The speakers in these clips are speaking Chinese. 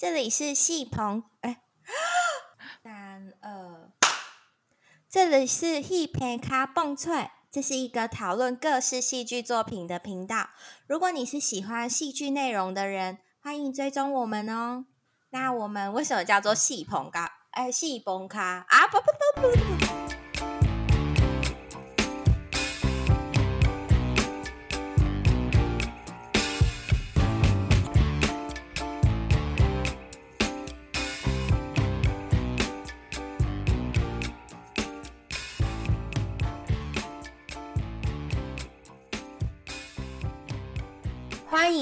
这里是戏棚，哎，三二，这里是戏棚卡蹦脆，这是一个讨论各式戏剧作品的频道。如果你是喜欢戏剧内容的人，欢迎追踪我们哦。那我们为什么叫做戏棚卡？哎，戏棚卡啊！不不不不不。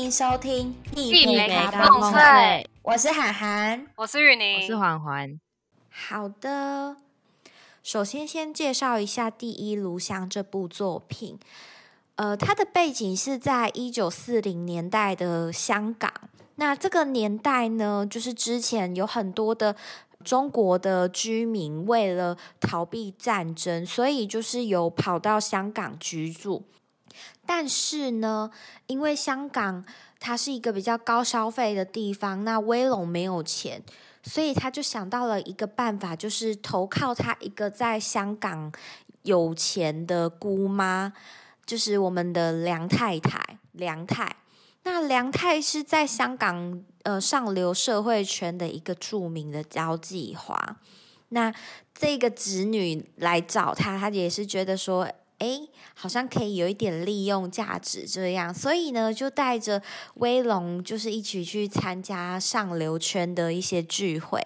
迎收听《一杯咖梦脆》，我是涵涵，我是雨宁，我是环环。好的，首先先介绍一下《第一炉香》这部作品。呃，它的背景是在一九四零年代的香港。那这个年代呢，就是之前有很多的中国的居民为了逃避战争，所以就是有跑到香港居住。但是呢，因为香港它是一个比较高消费的地方，那威龙没有钱，所以他就想到了一个办法，就是投靠他一个在香港有钱的姑妈，就是我们的梁太太梁太。那梁太是在香港呃上流社会圈的一个著名的交际花。那这个侄女来找他，他也是觉得说。哎，好像可以有一点利用价值这样，所以呢，就带着威龙，就是一起去参加上流圈的一些聚会。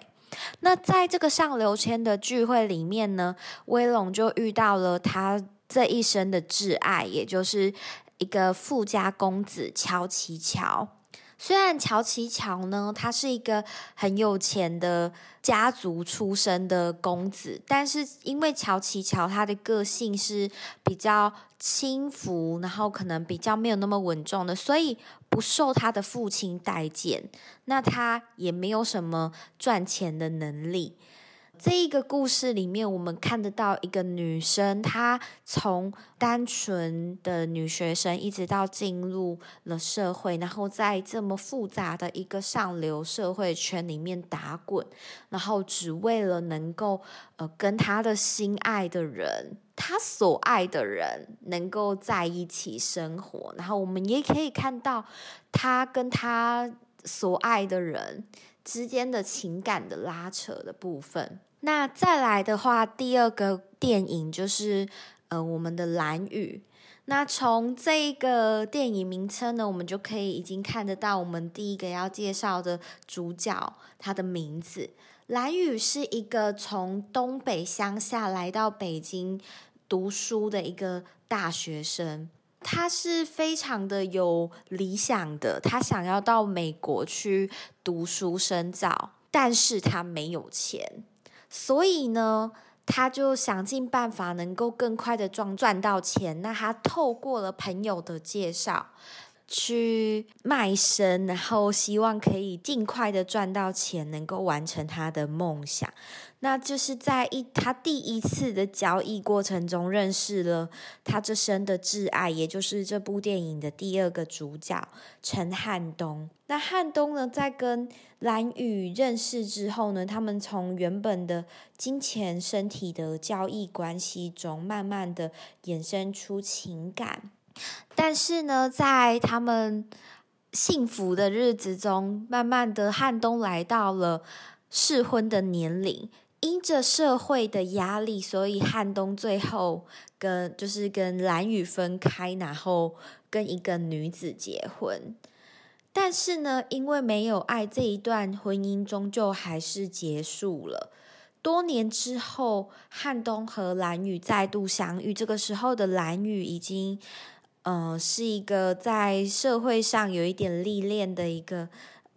那在这个上流圈的聚会里面呢，威龙就遇到了他这一生的挚爱，也就是一个富家公子乔奇乔。虽然乔奇乔呢，他是一个很有钱的家族出身的公子，但是因为乔奇乔他的个性是比较轻浮，然后可能比较没有那么稳重的，所以不受他的父亲待见。那他也没有什么赚钱的能力。这一个故事里面，我们看得到一个女生，她从单纯的女学生，一直到进入了社会，然后在这么复杂的一个上流社会圈里面打滚，然后只为了能够呃跟她的心爱的人，她所爱的人能够在一起生活。然后我们也可以看到她跟她所爱的人之间的情感的拉扯的部分。那再来的话，第二个电影就是呃我们的蓝雨。那从这个电影名称呢，我们就可以已经看得到我们第一个要介绍的主角他的名字。蓝雨是一个从东北乡下来到北京读书的一个大学生，他是非常的有理想的，他想要到美国去读书深造，但是他没有钱。所以呢，他就想尽办法能够更快的赚赚到钱。那他透过了朋友的介绍去卖身，然后希望可以尽快的赚到钱，能够完成他的梦想。那就是在一他第一次的交易过程中认识了他这生的挚爱，也就是这部电影的第二个主角陈汉东。那汉东呢，在跟蓝宇认识之后呢，他们从原本的金钱、身体的交易关系中，慢慢的衍生出情感。但是呢，在他们幸福的日子中，慢慢的汉东来到了适婚的年龄。因着社会的压力，所以汉东最后跟就是跟蓝雨分开，然后跟一个女子结婚。但是呢，因为没有爱，这一段婚姻终究还是结束了。多年之后，汉东和蓝雨再度相遇。这个时候的蓝雨已经，嗯，是一个在社会上有一点历练的一个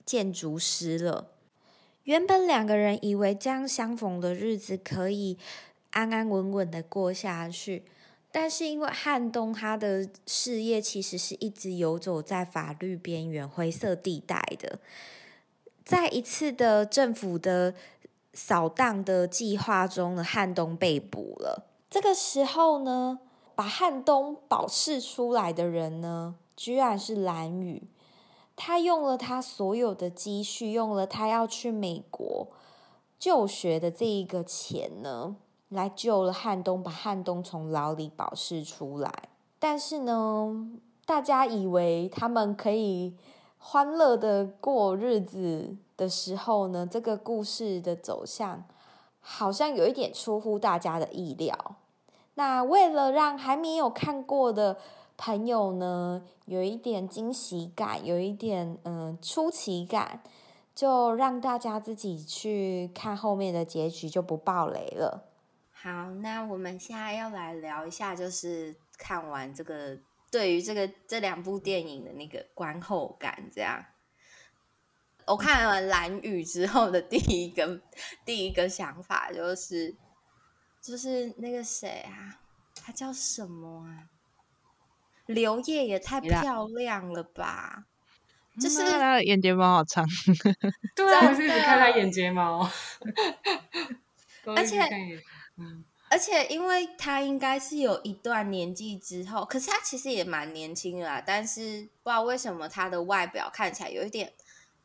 建筑师了。原本两个人以为这样相逢的日子可以安安稳稳的过下去，但是因为汉东他的事业其实是一直游走在法律边缘灰色地带的，在一次的政府的扫荡的计划中呢，汉东被捕了。这个时候呢，把汉东保释出来的人呢，居然是蓝宇。他用了他所有的积蓄，用了他要去美国就学的这一个钱呢，来救了汉东，把汉东从牢里保释出来。但是呢，大家以为他们可以欢乐的过日子的时候呢，这个故事的走向好像有一点出乎大家的意料。那为了让还没有看过的朋友呢，有一点惊喜感，有一点嗯出奇感，就让大家自己去看后面的结局，就不爆雷了。好，那我们现在要来聊一下，就是看完这个对于这个这两部电影的那个观后感。这样，我看完《蓝雨》之后的第一个第一个想法就是，就是那个谁啊，他叫什么啊？刘烨也太漂亮了吧！就是他的眼睫毛好长，对啊，我是一直看他眼睫毛，而且。嗯而且，因为他应该是有一段年纪之后，可是他其实也蛮年轻的啦。但是不知道为什么他的外表看起来有一点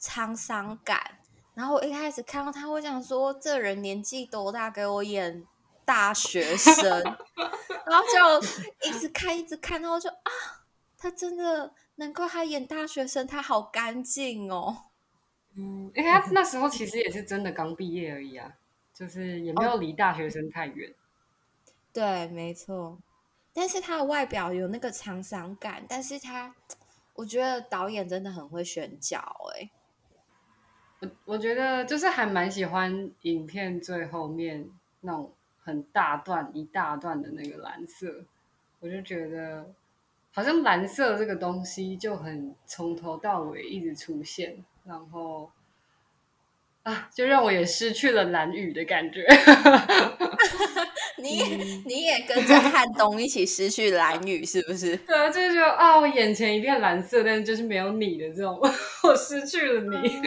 沧桑感。然后我一开始看到他，我想说这人年纪多大，给我演大学生，然后就一直看一直看，然后就啊，他真的难怪他演大学生，他好干净哦。嗯，因为他那时候其实也是真的刚毕业而已啊。就是也没有离大学生太远，对，没错。但是他的外表有那个沧桑感，但是他，我觉得导演真的很会选角，哎。我我觉得就是还蛮喜欢影片最后面那种很大段一大段的那个蓝色，我就觉得好像蓝色这个东西就很从头到尾一直出现，然后。啊，就让我也失去了蓝雨的感觉。你你也跟着汉东一起失去蓝雨，是不是？对啊，就是说啊，我眼前一片蓝色，但是就是没有你的这种，我失去了你。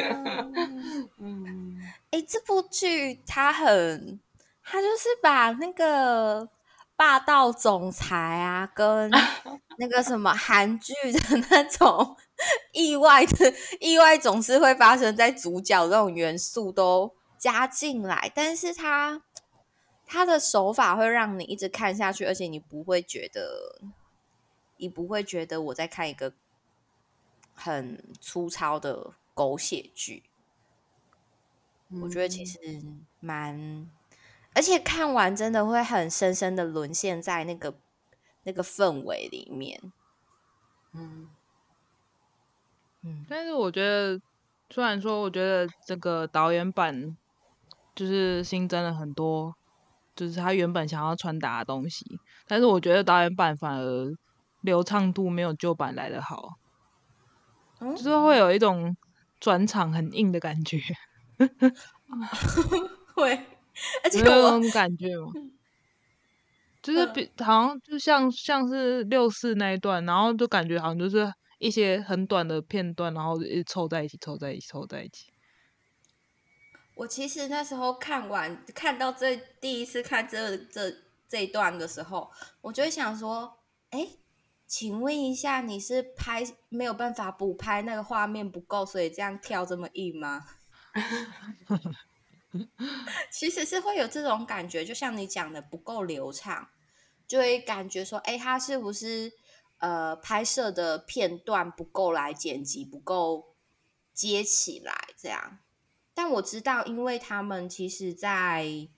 嗯，哎，这部剧它很，它就是把那个。霸道总裁啊，跟 那个什么韩剧的那种意外的意外，总是会发生在主角这种元素都加进来，但是他他的手法会让你一直看下去，而且你不会觉得，你不会觉得我在看一个很粗糙的狗血剧。我觉得其实蛮。而且看完真的会很深深的沦陷在那个那个氛围里面，嗯嗯。但是我觉得，虽然说我觉得这个导演版就是新增了很多，就是他原本想要传达的东西，但是我觉得导演版反而流畅度没有旧版来的好，就是会有一种转场很硬的感觉，会。而且有那种感觉吗？就是比好像就像像是六四那一段，然后就感觉好像就是一些很短的片段，然后一凑在一起，凑在一起，凑在一起。我其实那时候看完看到这第一次看这这这一段的时候，我就想说：哎，请问一下，你是拍没有办法补拍那个画面不够，所以这样跳这么硬吗？其实是会有这种感觉，就像你讲的不够流畅，就会感觉说，哎，他是不是呃拍摄的片段不够来剪辑，不够接起来这样？但我知道，因为他们其实，在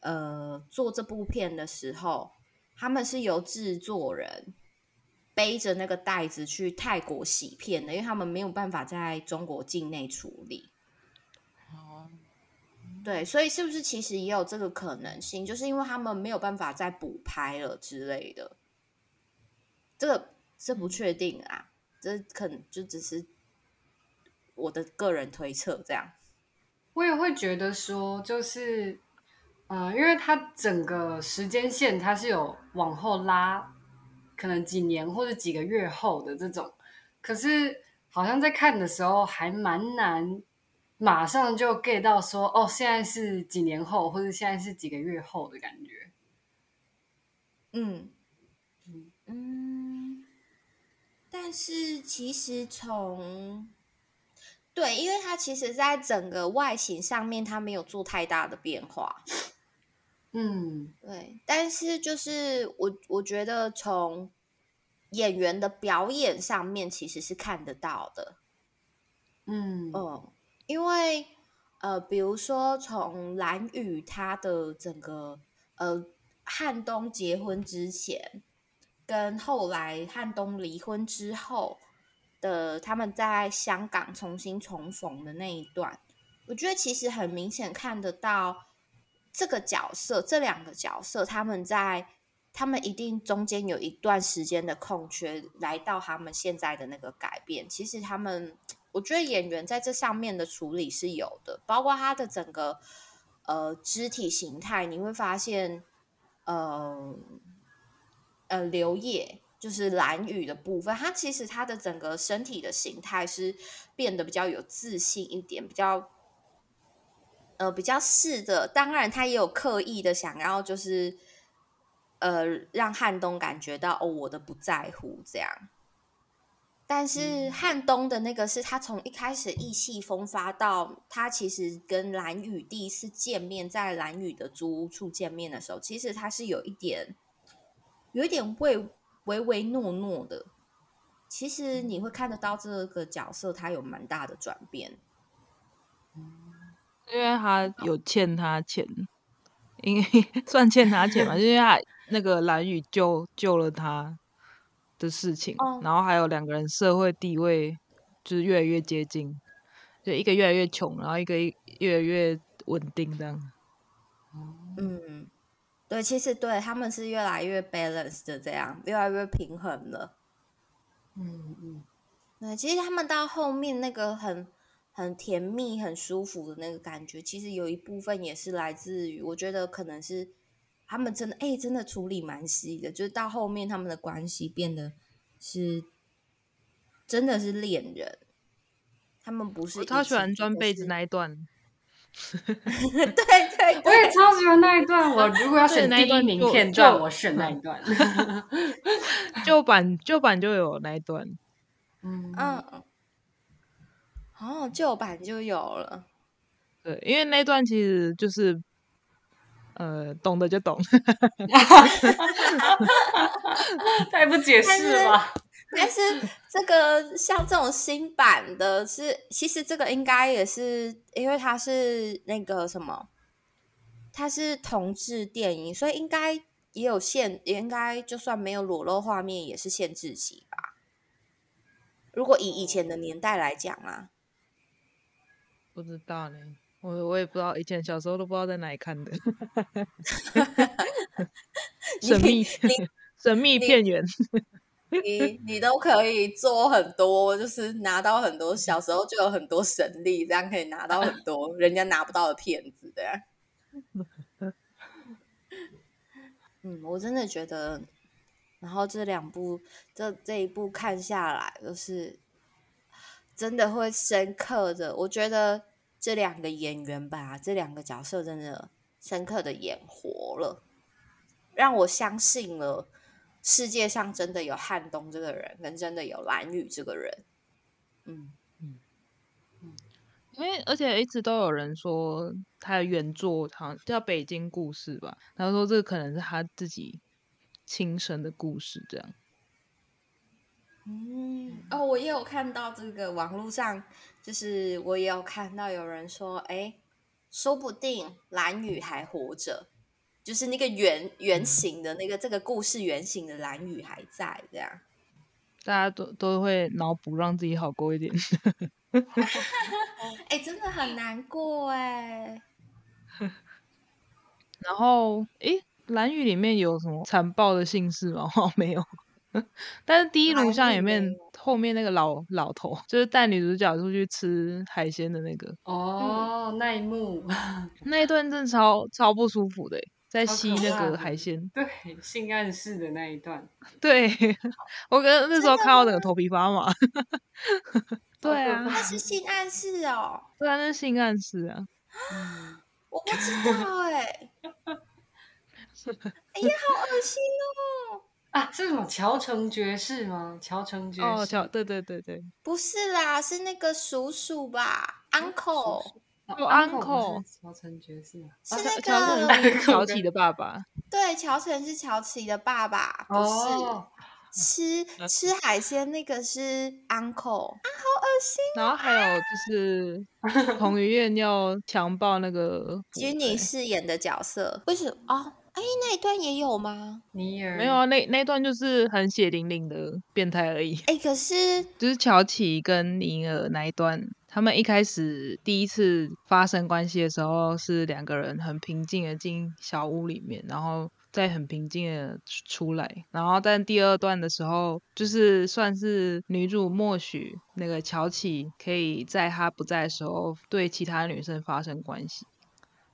呃做这部片的时候，他们是由制作人背着那个袋子去泰国洗片的，因为他们没有办法在中国境内处理。对，所以是不是其实也有这个可能性？就是因为他们没有办法再补拍了之类的，这个这不确定啊，这可能就只是我的个人推测。这样，我也会觉得说，就是，嗯，因为它整个时间线它是有往后拉，可能几年或者几个月后的这种，可是好像在看的时候还蛮难。马上就 get 到说哦，现在是几年后，或者现在是几个月后的感觉。嗯嗯嗯，但是其实从对，因为它其实在整个外形上面，它没有做太大的变化。嗯，对，但是就是我我觉得从演员的表演上面其实是看得到的。嗯嗯，因为呃，比如说从蓝宇他的整个呃汉东结婚之前，跟后来汉东离婚之后的他们在香港重新重逢的那一段，我觉得其实很明显看得到。这个角色，这两个角色，他们在他们一定中间有一段时间的空缺，来到他们现在的那个改变。其实他们，我觉得演员在这上面的处理是有的，包括他的整个呃肢体形态，你会发现，呃呃，刘烨就是蓝宇的部分，他其实他的整个身体的形态是变得比较有自信一点，比较。呃，比较是的，当然他也有刻意的想要，就是呃，让汉东感觉到哦，我的不在乎这样。但是汉东的那个是他从一开始意气风发到他其实跟蓝宇第一次见面，在蓝宇的租屋处见面的时候，其实他是有一点，有一点畏唯唯诺诺的。其实你会看得到这个角色他有蛮大的转变。因为他有欠他钱，因为 算欠他钱嘛，因为他那个蓝宇救救了他的事情，然后还有两个人社会地位就是越来越接近，就一个越来越穷，然后一个越来越稳定这样。嗯，对，其实对他们是越来越 balanced 的这样，越来越平衡了。嗯嗯，对，其实他们到后面那个很。很甜蜜、很舒服的那个感觉，其实有一部分也是来自于，我觉得可能是他们真的哎，真的处理蛮细的，就是到后面他们的关系变得是真的是恋人，他们不是。我超喜欢钻被子那一段。对对，我也超喜欢那一段。我如果要选第一名片段，我选那一段。旧版旧版就有那一段。嗯嗯。哦，旧版就有了。对，因为那段其实就是，呃，懂的就懂。太不解释了。但是这个像这种新版的，是其实这个应该也是因为它是那个什么，它是同志电影，所以应该也有限，也应该就算没有裸露画面，也是限制级吧。如果以以前的年代来讲啊。不知道呢，我我也不知道，以前小时候都不知道在哪里看的。神秘 神秘片源，你你都可以做很多，就是拿到很多小时候就有很多神力，这样可以拿到很多人家拿不到的片子的。嗯，我真的觉得，然后这两部这这一部看下来，就是。真的会深刻的，我觉得这两个演员吧，这两个角色真的深刻的演活了，让我相信了世界上真的有汉东这个人，跟真的有蓝宇这个人。嗯嗯嗯，因为而且一直都有人说他的原作好像叫《北京故事》吧，然后说这个可能是他自己亲身的故事，这样。嗯哦，我也有看到这个网络上，就是我也有看到有人说，哎，说不定蓝宇还活着，就是那个原原型的那个这个故事原型的蓝宇还在这样，大家都都会脑补让自己好过一点。哎，真的很难过哎。然后，哎，蓝雨里面有什么残暴的姓氏吗？哦没有。但是第一炉像里面后面那个老老头，就是带女主角出去吃海鲜的那个。哦，那一幕。那一段真的超超不舒服的，在吸那个海鲜，对性暗示的那一段，对 我跟那时候看到那个头皮发麻，对啊，那是。性暗示哦，对啊，那是性暗示啊，我不知道哎，哎呀，好恶心哦。啊，是什么乔城爵士吗？乔城爵士哦，乔对对对对，不是啦，是那个叔叔吧，uncle，哦，uncle，乔城爵士是那个乔奇的爸爸，对，乔城是乔奇的爸爸，不是。吃 吃海鲜那个是 uncle 啊，好恶心。然后还有就是 彭于晏要强暴那个君宁饰演的角色，为什么啊？哎，那一段也有吗？尼尔没有啊，那那段就是很血淋淋的变态而已。哎，可是 就是乔琪跟尼尔那一段，他们一开始第一次发生关系的时候，是两个人很平静的进小屋里面，然后。再很平静的出来，然后但第二段的时候，就是算是女主默许那个乔琪可以在他不在的时候对其他女生发生关系，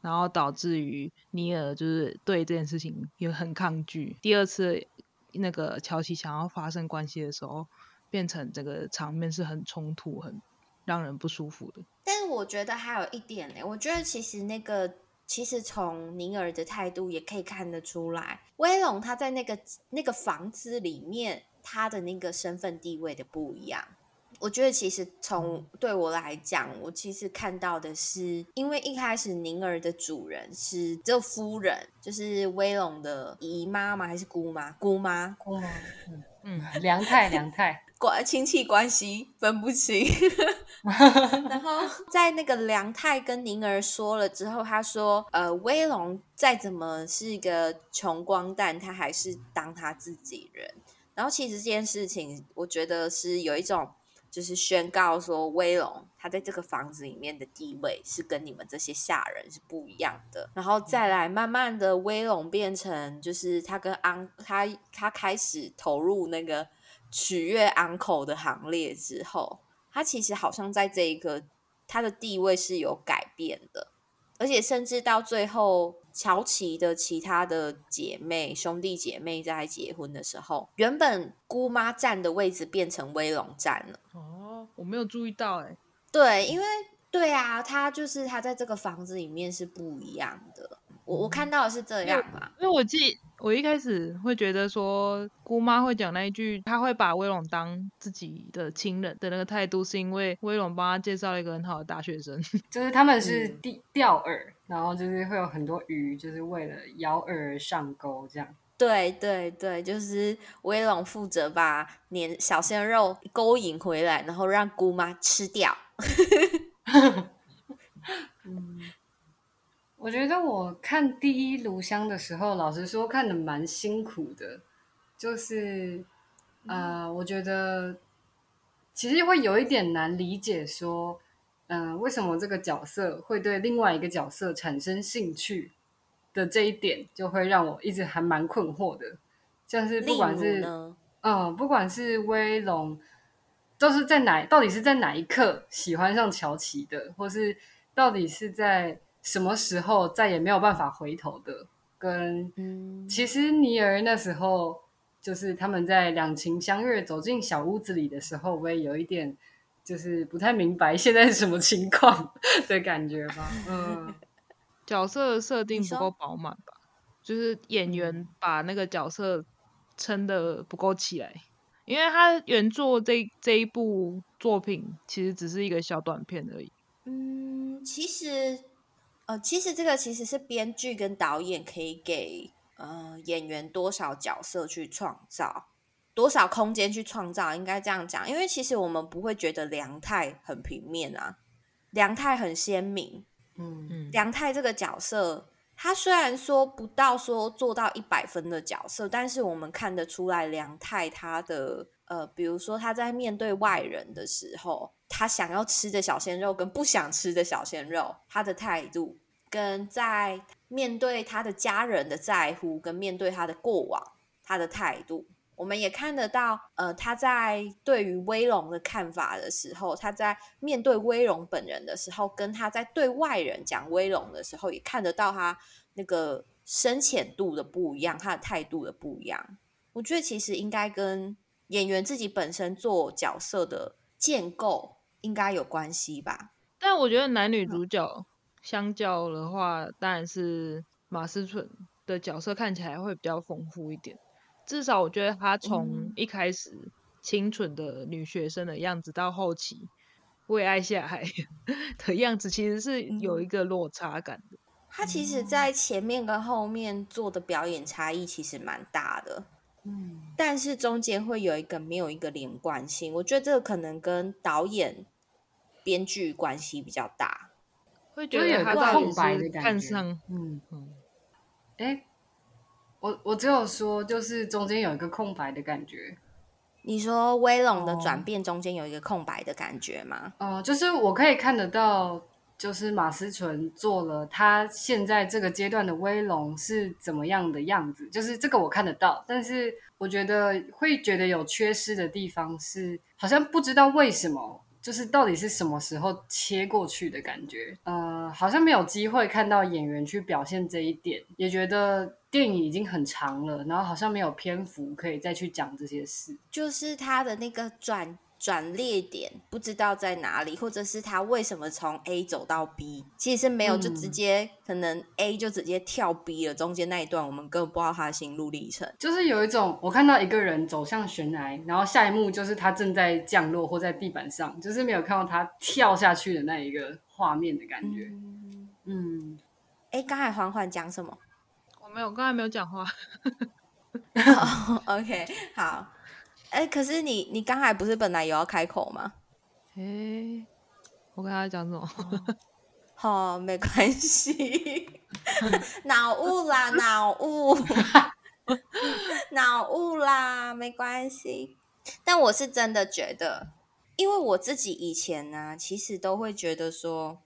然后导致于尼尔就是对这件事情也很抗拒。第二次那个乔西想要发生关系的时候，变成这个场面是很冲突、很让人不舒服的。但是我觉得还有一点呢，我觉得其实那个。其实从宁儿的态度也可以看得出来，威龙他在那个那个房子里面，他的那个身份地位的不一样。我觉得其实从对我来讲，我其实看到的是，因为一开始宁儿的主人是这夫人，就是威龙的姨妈吗？还是姑妈？姑妈？姑妈？嗯嗯，梁太，梁太。关亲戚关系分不清，然后在那个梁太跟宁儿说了之后，他说：“呃，威龙再怎么是一个穷光蛋，他还是当他自己人。”然后其实这件事情，我觉得是有一种就是宣告说，威龙他在这个房子里面的地位是跟你们这些下人是不一样的。然后再来慢慢的，威龙变成就是他跟安他他开始投入那个。取悦 uncle 的行列之后，他其实好像在这一个他的地位是有改变的，而且甚至到最后，乔琪的其他的姐妹兄弟姐妹在结婚的时候，原本姑妈站的位置变成威龙站了。哦，我没有注意到哎。对，因为对啊，他就是他在这个房子里面是不一样的。我我看到的是这样嘛，因为我记。我一开始会觉得说姑妈会讲那一句，她会把威龙当自己的亲人的那个态度，是因为威龙帮她介绍了一个很好的大学生，就是他们是钓钓饵，然后就是会有很多鱼，就是为了咬饵上钩这样。对对对，就是威龙负责把年小鲜肉勾引回来，然后让姑妈吃掉。嗯。我觉得我看第一炉香的时候，老实说看的蛮辛苦的，就是呃，我觉得其实会有一点难理解，说嗯，为什么这个角色会对另外一个角色产生兴趣的这一点，就会让我一直还蛮困惑的。像是不管是嗯，不管是威龙，都是在哪，到底是在哪一刻喜欢上乔琪的，或是到底是在。什么时候再也没有办法回头的？跟其实尼尔那时候，就是他们在两情相悦走进小屋子里的时候，我也有一点就是不太明白现在是什么情况的感觉吧。嗯，角色设定不够饱满吧？就是演员把那个角色撑的不够起来，因为他原作这这一部作品其实只是一个小短片而已。嗯，其实。呃，其实这个其实是编剧跟导演可以给呃演员多少角色去创造，多少空间去创造，应该这样讲。因为其实我们不会觉得梁太很平面啊，梁太很鲜明。嗯嗯，梁太这个角色，他虽然说不到说做到一百分的角色，但是我们看得出来梁太他的呃，比如说他在面对外人的时候。他想要吃的小鲜肉跟不想吃的小鲜肉，他的态度跟在面对他的家人的在乎，跟面对他的过往，他的态度，我们也看得到。呃，他在对于威龙的看法的时候，他在面对威龙本人的时候，跟他在对外人讲威龙的时候，也看得到他那个深浅度的不一样，他的态度的不一样。我觉得其实应该跟演员自己本身做角色的建构。应该有关系吧，但我觉得男女主角相较的话，当然是马思纯的角色看起来会比较丰富一点。至少我觉得她从一开始清纯的女学生的样子，到后期为爱下海 的样子，其实是有一个落差感的。她其实，在前面跟后面做的表演差异其实蛮大的，嗯，但是中间会有一个没有一个连贯性。我觉得这个可能跟导演、编剧关系比较大，会觉得他空白的感觉。嗯嗯，哎。我我只有说，就是中间有一个空白的感觉。你说威龙的转变中间有一个空白的感觉吗？哦，就是我可以看得到，就是马思纯做了他现在这个阶段的威龙是怎么样的样子，就是这个我看得到。但是我觉得会觉得有缺失的地方是，好像不知道为什么。就是到底是什么时候切过去的感觉？呃，好像没有机会看到演员去表现这一点，也觉得电影已经很长了，然后好像没有篇幅可以再去讲这些事。就是他的那个转。转捩点不知道在哪里，或者是他为什么从 A 走到 B，其实是没有，就直接可能 A 就直接跳 B 了。中间那一段我们根本不知道他的心路历程。就是有一种我看到一个人走向悬崖，然后下一幕就是他正在降落或在地板上，就是没有看到他跳下去的那一个画面的感觉。嗯，哎，刚才缓缓讲什么？我没有，刚才没有讲话。OK，好。哎，可是你你刚才不是本来有要开口吗？哎，我跟他讲什么？好，没关系，脑雾啦，脑雾，脑雾啦，没关系。但我是真的觉得，因为我自己以前呢，其实都会觉得说，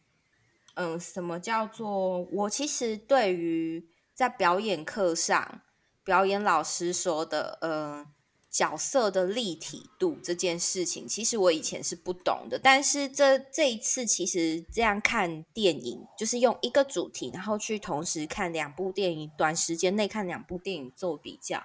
嗯，什么叫做我其实对于在表演课上，表演老师说的，嗯。角色的立体度这件事情，其实我以前是不懂的。但是这这一次，其实这样看电影，就是用一个主题，然后去同时看两部电影，短时间内看两部电影做比较，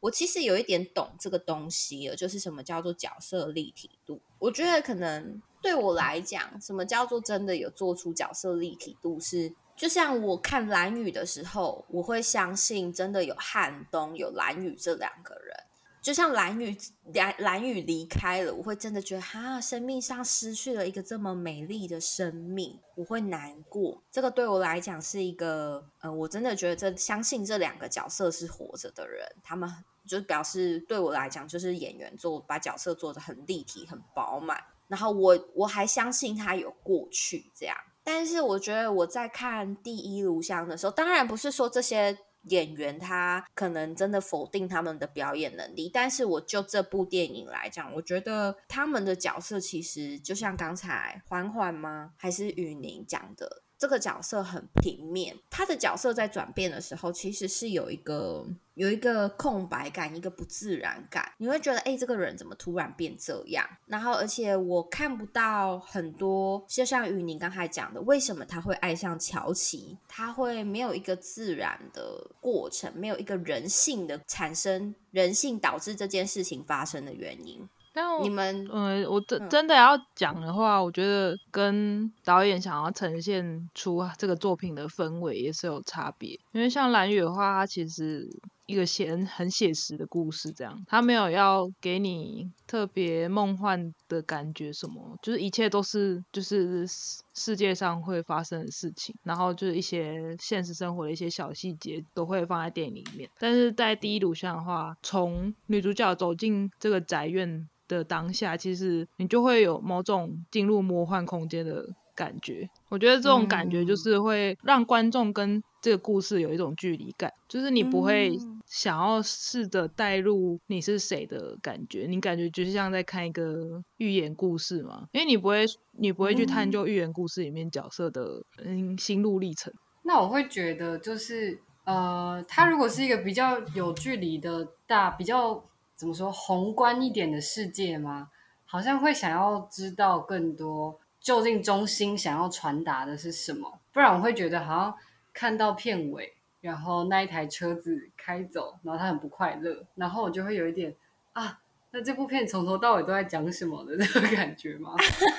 我其实有一点懂这个东西了，就是什么叫做角色立体度。我觉得可能对我来讲，什么叫做真的有做出角色立体度，是就像我看蓝雨的时候，我会相信真的有汉东有蓝雨这两个人。就像蓝雨蓝蓝雨离开了，我会真的觉得哈，生命上失去了一个这么美丽的生命，我会难过。这个对我来讲是一个，呃，我真的觉得这相信这两个角色是活着的人，他们就表示对我来讲，就是演员做把角色做的很立体、很饱满。然后我我还相信他有过去这样，但是我觉得我在看第一炉香的时候，当然不是说这些。演员他可能真的否定他们的表演能力，但是我就这部电影来讲，我觉得他们的角色其实就像刚才缓缓吗？还是雨宁讲的？这个角色很平面，他的角色在转变的时候，其实是有一个有一个空白感，一个不自然感。你会觉得，哎，这个人怎么突然变这样？然后，而且我看不到很多，就像雨宁刚才讲的，为什么他会爱上乔琪？他会没有一个自然的过程，没有一个人性的产生，人性导致这件事情发生的原因。但你们，呃，我真真的要讲的话，我觉得跟导演想要呈现出这个作品的氛围也是有差别。因为像蓝雨的话，它其实一个写很写实的故事，这样，它没有要给你特别梦幻的感觉，什么，就是一切都是就是世界上会发生的事情，然后就是一些现实生活的一些小细节都会放在电影里面。但是在第一录像的话，从女主角走进这个宅院。的当下，其实你就会有某种进入魔幻空间的感觉。我觉得这种感觉就是会让观众跟这个故事有一种距离感，就是你不会想要试着带入你是谁的感觉，你感觉就是像在看一个寓言故事嘛，因为你不会，你不会去探究寓言故事里面角色的嗯心路历程。那我会觉得，就是呃，它如果是一个比较有距离的大比较。怎么说宏观一点的世界吗？好像会想要知道更多，究竟中心想要传达的是什么？不然我会觉得好像看到片尾，然后那一台车子开走，然后他很不快乐，然后我就会有一点啊，那这部片从头到尾都在讲什么的 那个感觉吗？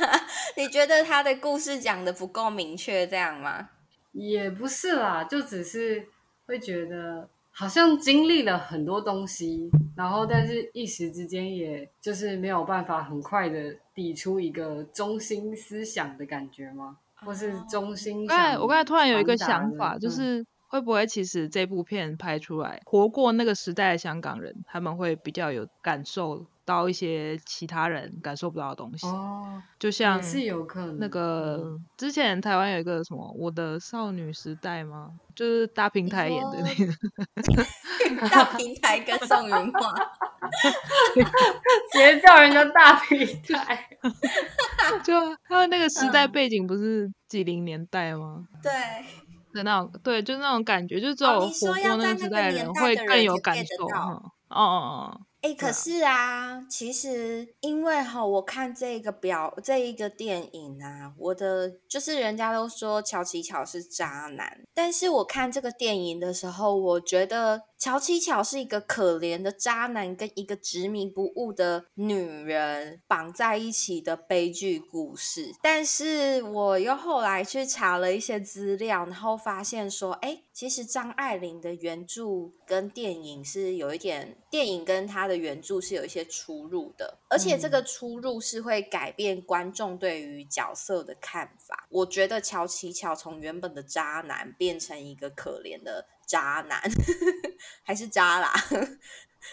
你觉得他的故事讲的不够明确，这样吗？也不是啦，就只是会觉得。好像经历了很多东西，然后但是一时之间，也就是没有办法很快的抵出一个中心思想的感觉吗？或是中心？刚才我刚才突然有一个想法，就是会不会其实这部片拍出来，活过那个时代的香港人，他们会比较有感受。到一些其他人感受不到的东西，哦，就像是有可能那个之前台湾有一个什么《我的少女时代》吗？就是大平台演的那个大平台跟宋云华，直接叫人家大平台，就他们那个时代背景不是几零年代吗？对，的那种对，就是那种感觉，就只有活过那个时代的人会更有感受。哦哦哦。哎，可是啊，其实因为哈，我看这个表这一个电影啊，我的就是人家都说乔奇乔是渣男，但是我看这个电影的时候，我觉得。乔七巧是一个可怜的渣男，跟一个执迷不悟的女人绑在一起的悲剧故事。但是我又后来去查了一些资料，然后发现说，哎，其实张爱玲的原著跟电影是有一点，电影跟她的原著是有一些出入的，而且这个出入是会改变观众对于角色的看法。我觉得乔七巧从原本的渣男变成一个可怜的。渣男还是渣啦？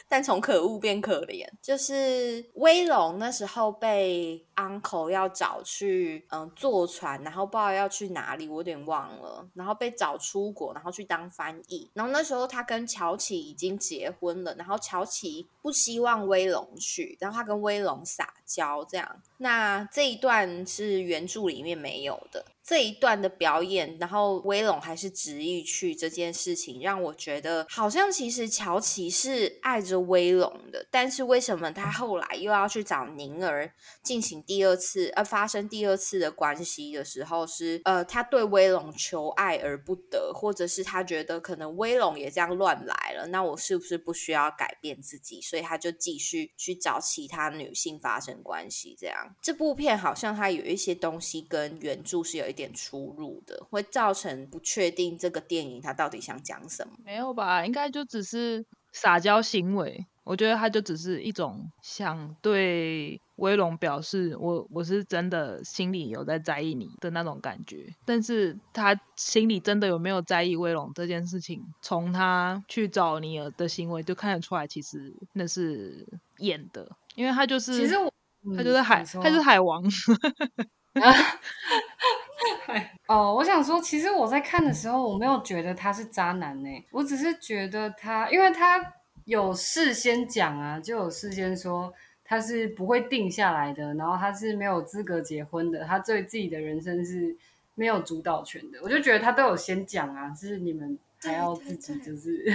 但从可恶变可怜，就是威龙那时候被 uncle 要找去，嗯，坐船，然后不知道要去哪里，我有点忘了。然后被找出国，然后去当翻译。然后那时候他跟乔琪已经结婚了，然后乔琪不希望威龙去，然后他跟威龙撒娇这样。那这一段是原著里面没有的。这一段的表演，然后威龙还是执意去这件事情，让我觉得好像其实乔琪是爱着威龙的，但是为什么他后来又要去找宁儿进行第二次，呃，发生第二次的关系的时候，是呃，他对威龙求爱而不得，或者是他觉得可能威龙也这样乱来了，那我是不是不需要改变自己，所以他就继续去找其他女性发生关系？这样，这部片好像它有一些东西跟原著是有一。点出入的，会造成不确定这个电影它到底想讲什么？没有吧？应该就只是撒娇行为。我觉得他就只是一种想对威龙表示我我是真的心里有在在意你的那种感觉。但是他心里真的有没有在意威龙这件事情？从他去找尼尔的行为就看得出来，其实那是演的，因为他就是其实我他就是海他是海王。哦，我想说，其实我在看的时候，我没有觉得他是渣男呢。我只是觉得他，因为他有事先讲啊，就有事先说他是不会定下来的，然后他是没有资格结婚的，他对自己的人生是没有主导权的。我就觉得他都有先讲啊，就是你们还要自己就是，对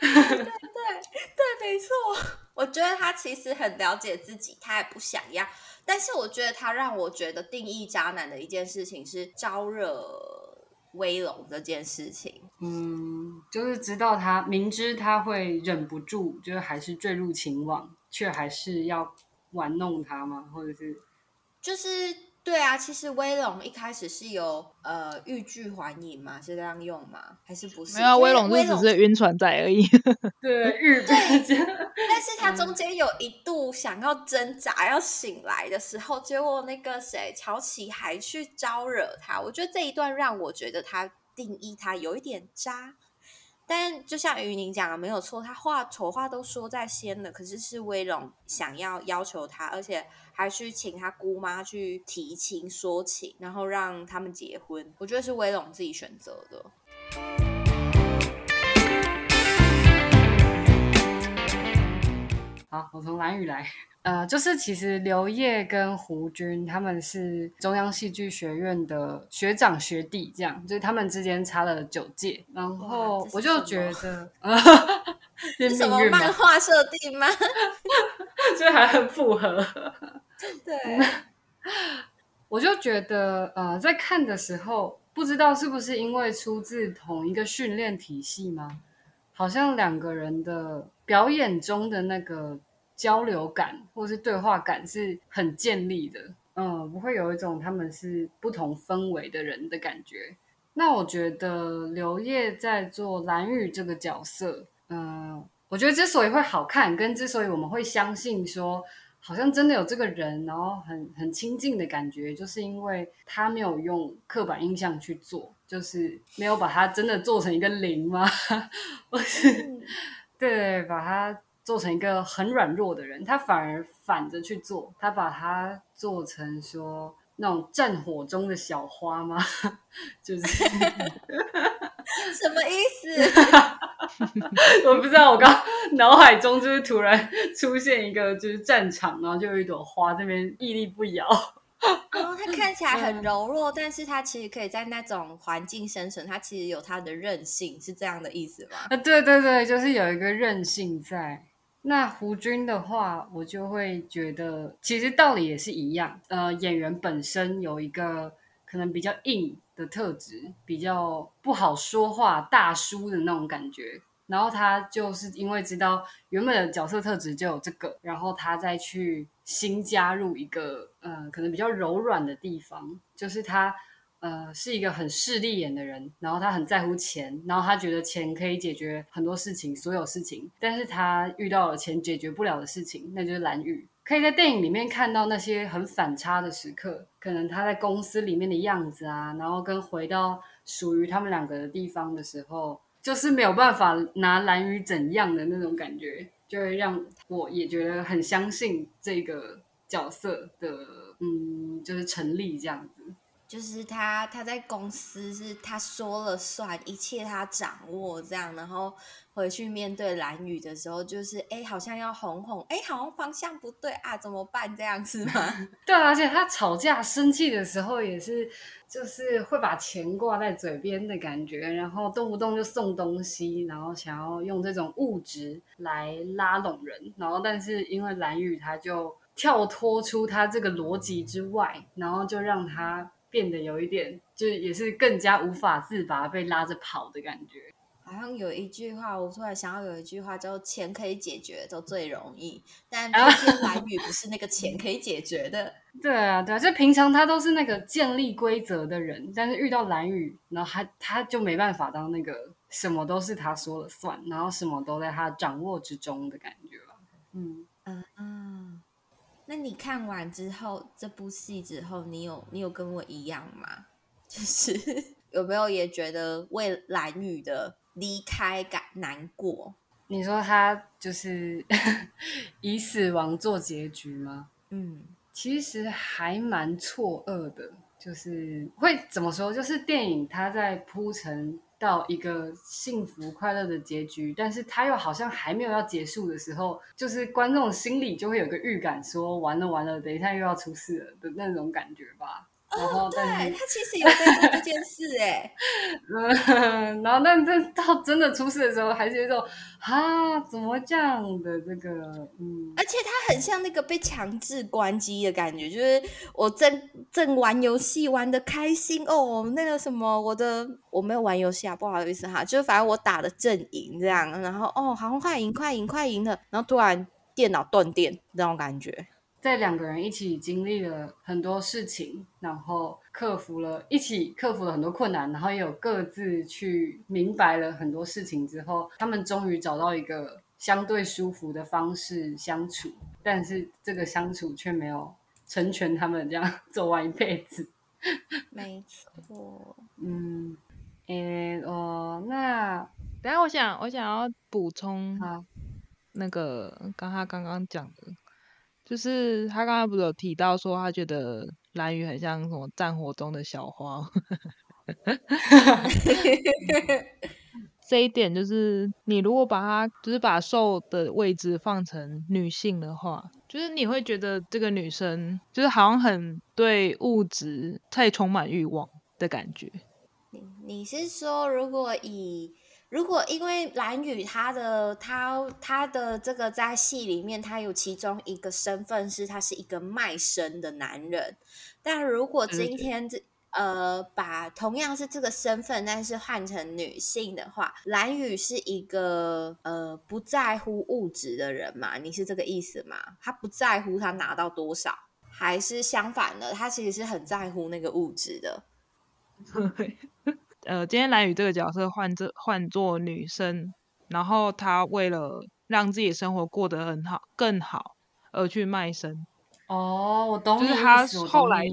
对对，没错。我觉得他其实很了解自己，他也不想要。但是我觉得他让我觉得定义渣男的一件事情是招惹威龙这件事情。嗯，就是知道他明知他会忍不住，就是还是坠入情网，却还是要玩弄他吗？或者是就是。对啊，其实威龙一开始是有呃欲拒还迎嘛，是这样用吗？还是不是？没有，威龙就只是晕船仔而已。对，日对，但是他中间有一度想要挣扎、要醒来的时候，结果那个谁乔琪还去招惹他。我觉得这一段让我觉得他定义他有一点渣。但就像于宁讲的，没有错，他话丑话都说在先了，可是是威龙想要要求他，而且还去请他姑妈去提亲说情，然后让他们结婚。我觉得是威龙自己选择的。好，我从蓝雨来。呃，就是其实刘烨跟胡军他们是中央戏剧学院的学长学弟，这样就是他们之间差了九届。然后我就觉得 是什么漫画设定吗？就还很符合。对，我就觉得，呃，在看的时候，不知道是不是因为出自同一个训练体系吗？好像两个人的表演中的那个。交流感或是对话感是很建立的，嗯，不会有一种他们是不同氛围的人的感觉。那我觉得刘烨在做蓝宇这个角色，嗯，我觉得之所以会好看，跟之所以我们会相信说好像真的有这个人，然后很很亲近的感觉，就是因为他没有用刻板印象去做，就是没有把他真的做成一个零吗？或是对，把他做成一个很软弱的人，他反而反着去做，他把它做成说。那种战火中的小花吗？就是 什么意思？我不知道。我刚脑海中就是突然出现一个就是战场，然后就有一朵花这边屹立不摇。哦，它看起来很柔弱，但是它其实可以在那种环境生存。它其实有它的韧性，是这样的意思吗？啊，对对对，就是有一个韧性在。那胡军的话，我就会觉得其实道理也是一样。呃，演员本身有一个可能比较硬的特质，比较不好说话、大叔的那种感觉。然后他就是因为知道原本的角色特质就有这个，然后他再去新加入一个呃，可能比较柔软的地方，就是他。呃，是一个很势利眼的人，然后他很在乎钱，然后他觉得钱可以解决很多事情，所有事情。但是他遇到了钱解决不了的事情，那就是蓝雨。可以在电影里面看到那些很反差的时刻，可能他在公司里面的样子啊，然后跟回到属于他们两个的地方的时候，就是没有办法拿蓝雨怎样的那种感觉，就会让我也觉得很相信这个角色的，嗯，就是成立这样子。就是他，他在公司是他说了算，一切他掌握这样，然后回去面对蓝雨的时候，就是哎，好像要哄哄，哎，好像方向不对啊，怎么办？这样是吗？对，而且他吵架生气的时候也是，就是会把钱挂在嘴边的感觉，然后动不动就送东西，然后想要用这种物质来拉拢人，然后但是因为蓝雨他就跳脱出他这个逻辑之外，然后就让他。变得有一点，就是也是更加无法自拔，被拉着跑的感觉。好像有一句话，我突然想到有一句话，叫“钱可以解决都最容易”，但偏偏蓝宇不是那个钱可以解决的。对啊，对啊，就平常他都是那个建立规则的人，但是遇到蓝宇，然后他他就没办法当那个什么都是他说了算，然后什么都在他掌握之中的感觉吧。嗯嗯嗯。那你看完之后，这部戏之后，你有你有跟我一样吗？就是有没有也觉得为蓝宇的离开感难过？你说他就是 以死亡做结局吗？嗯，其实还蛮错愕的，就是会怎么说？就是电影它在铺陈。到一个幸福快乐的结局，但是他又好像还没有要结束的时候，就是观众心里就会有个预感，说完了完了，等一下又要出事了的那种感觉吧。哦，对他其实有在做这件事哎，嗯，然后但但到真的出事的时候，还是有一种啊，怎么这样的这个，嗯，而且他很像那个被强制关机的感觉，就是我正正玩游戏玩的开心哦，那个什么，我的我没有玩游戏啊，不好意思哈，就是反正我打的阵营这样，然后哦，好像快赢快赢快赢了，然后突然电脑断电那种感觉。在两个人一起经历了很多事情，然后克服了一起克服了很多困难，然后也有各自去明白了很多事情之后，他们终于找到一个相对舒服的方式相处，但是这个相处却没有成全他们这样走完一辈子。没错，嗯，诶，哦，那等下我想我想要补充那个刚他刚刚讲的。就是他刚才不是有提到说，他觉得蓝雨很像什么战火中的小花。这一点就是，你如果把它就是把受的位置放成女性的话，就是你会觉得这个女生就是好像很对物质太充满欲望的感觉。你你是说，如果以如果因为蓝宇他的他他的这个在戏里面，他有其中一个身份是他是一个卖身的男人，但如果今天这呃把同样是这个身份，但是换成女性的话，蓝宇是一个呃不在乎物质的人嘛？你是这个意思吗？他不在乎他拿到多少，还是相反的？他其实是很在乎那个物质的。呃，今天蓝宇这个角色换这换做女生，然后她为了让自己生活过得很好更好而去卖身。哦，我懂，就是她后来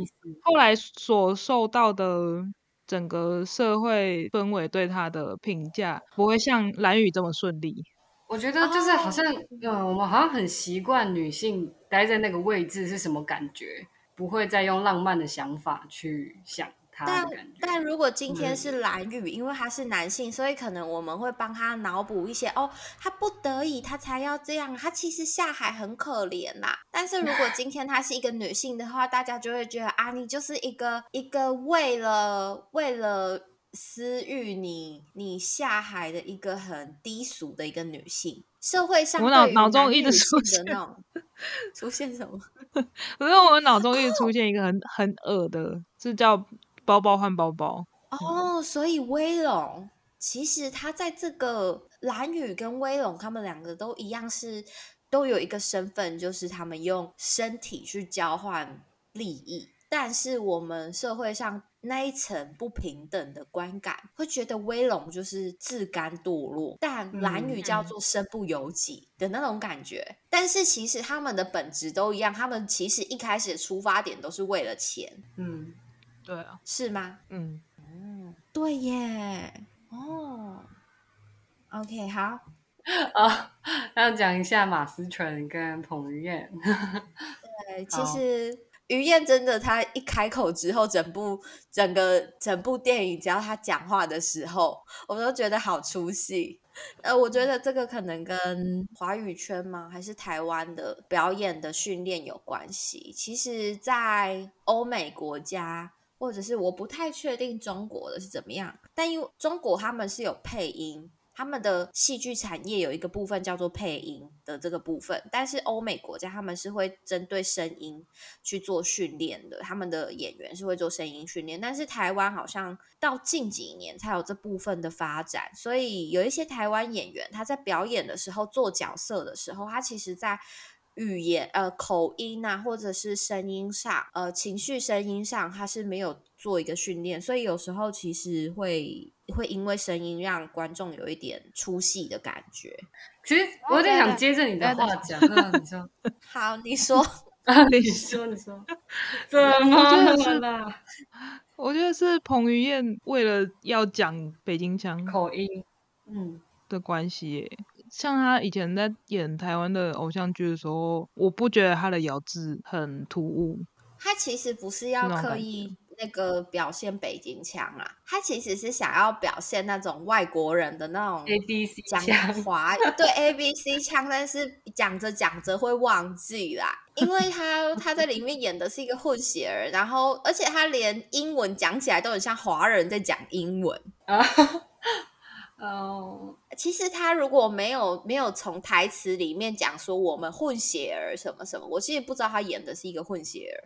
后来所受到的整个社会氛围对她的评价，不会像蓝宇这么顺利。我觉得就是好像，嗯，我们好像很习惯女性待在那个位置是什么感觉，不会再用浪漫的想法去想。但但如果今天是蓝宇，因为他是男性，所以可能我们会帮他脑补一些哦，他不得已他才要这样，他其实下海很可怜啦。但是如果今天他是一个女性的话，大家就会觉得啊，你就是一个一个为了为了私欲你你下海的一个很低俗的一个女性。社会上我脑 脑中一直出现那种出现什么？可是我脑中一直出现一个很很恶的，是叫。包包换包包哦，所以威龙其实他在这个蓝宇跟威龙，他们两个都一样是都有一个身份，就是他们用身体去交换利益。但是我们社会上那一层不平等的观感，会觉得威龙就是自甘堕落，但蓝宇叫做身不由己的那种感觉。但是其实他们的本质都一样，他们其实一开始的出发点都是为了钱。嗯。对啊，是吗？嗯，哦，对耶，哦，OK，好，啊，要讲一下马思纯跟彭于晏。对，其实于晏真的，他一开口之后，整部整个整部电影，只要他讲话的时候，我都觉得好出戏。呃，我觉得这个可能跟华语圈吗，还是台湾的表演的训练有关系。其实，在欧美国家。或者是我不太确定中国的是怎么样，但因为中国他们是有配音，他们的戏剧产业有一个部分叫做配音的这个部分，但是欧美国家他们是会针对声音去做训练的，他们的演员是会做声音训练，但是台湾好像到近几年才有这部分的发展，所以有一些台湾演员他在表演的时候做角色的时候，他其实在。语言呃口音啊，或者是声音上，呃情绪声音上，他是没有做一个训练，所以有时候其实会会因为声音让观众有一点出戏的感觉。其实我有点想接着你的话讲，你说好，你说 你说你说怎么了？我觉得是彭于晏为了要讲北京腔口音，嗯的关系。像他以前在演台湾的偶像剧的时候，我不觉得他的咬字很突兀。他其实不是要刻意那个表现北京腔啊，他其实是想要表现那种外国人的那种 A B C 讲 华对 A B C 腔，但是讲着讲着会忘记啦，因为他 他在里面演的是一个混血儿，然后而且他连英文讲起来都很像华人在讲英文啊。哦，其实他如果没有没有从台词里面讲说我们混血儿什么什么，我其实不知道他演的是一个混血儿，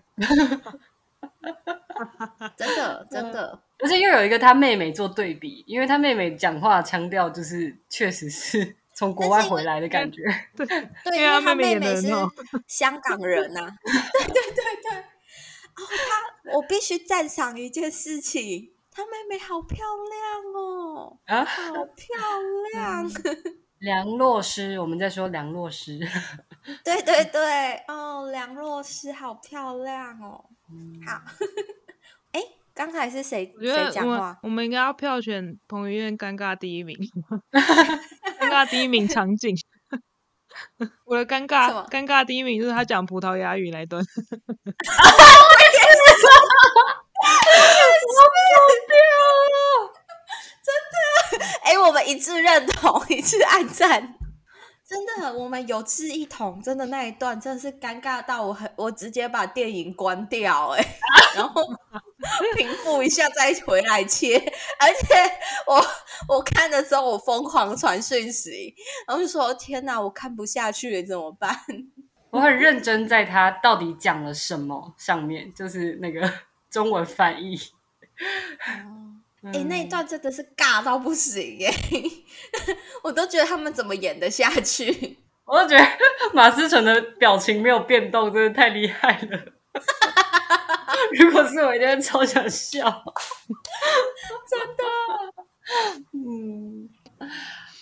真的真的，而且又有一个他妹妹做对比，因为他妹妹讲话腔调就是确实是从国外回来的感觉，对对，因为他妹妹是 香港人呐，对对对对，哦，他我必须赞赏一件事情。她妹妹好漂亮哦，啊，好漂亮！梁洛施，我们在说梁洛施，对对对，哦，梁洛施好漂亮哦，好，哎，刚才是谁谁讲话？我们应该要票选彭于晏尴尬第一名，尴尬第一名场景，我的尴尬尴尬第一名就是他讲葡萄牙语那段。好 真的！哎，我们一致认同，一致暗赞。真的，我们有志一同。真的那一段真的是尴尬到我很，我直接把电影关掉，哎，然后平复一下再回来切。而且我 我看的时候，我疯狂传讯息，然后就说：“天哪，我看不下去了，怎么办？”我很认真在他到底讲了什么上面，就是那个中文翻译。哎，那一段真的是尬到不行耶！我都觉得他们怎么演得下去？我都觉得马思纯的表情没有变动，真的太厉害了。如果是我，一定会超想笑，真的。嗯，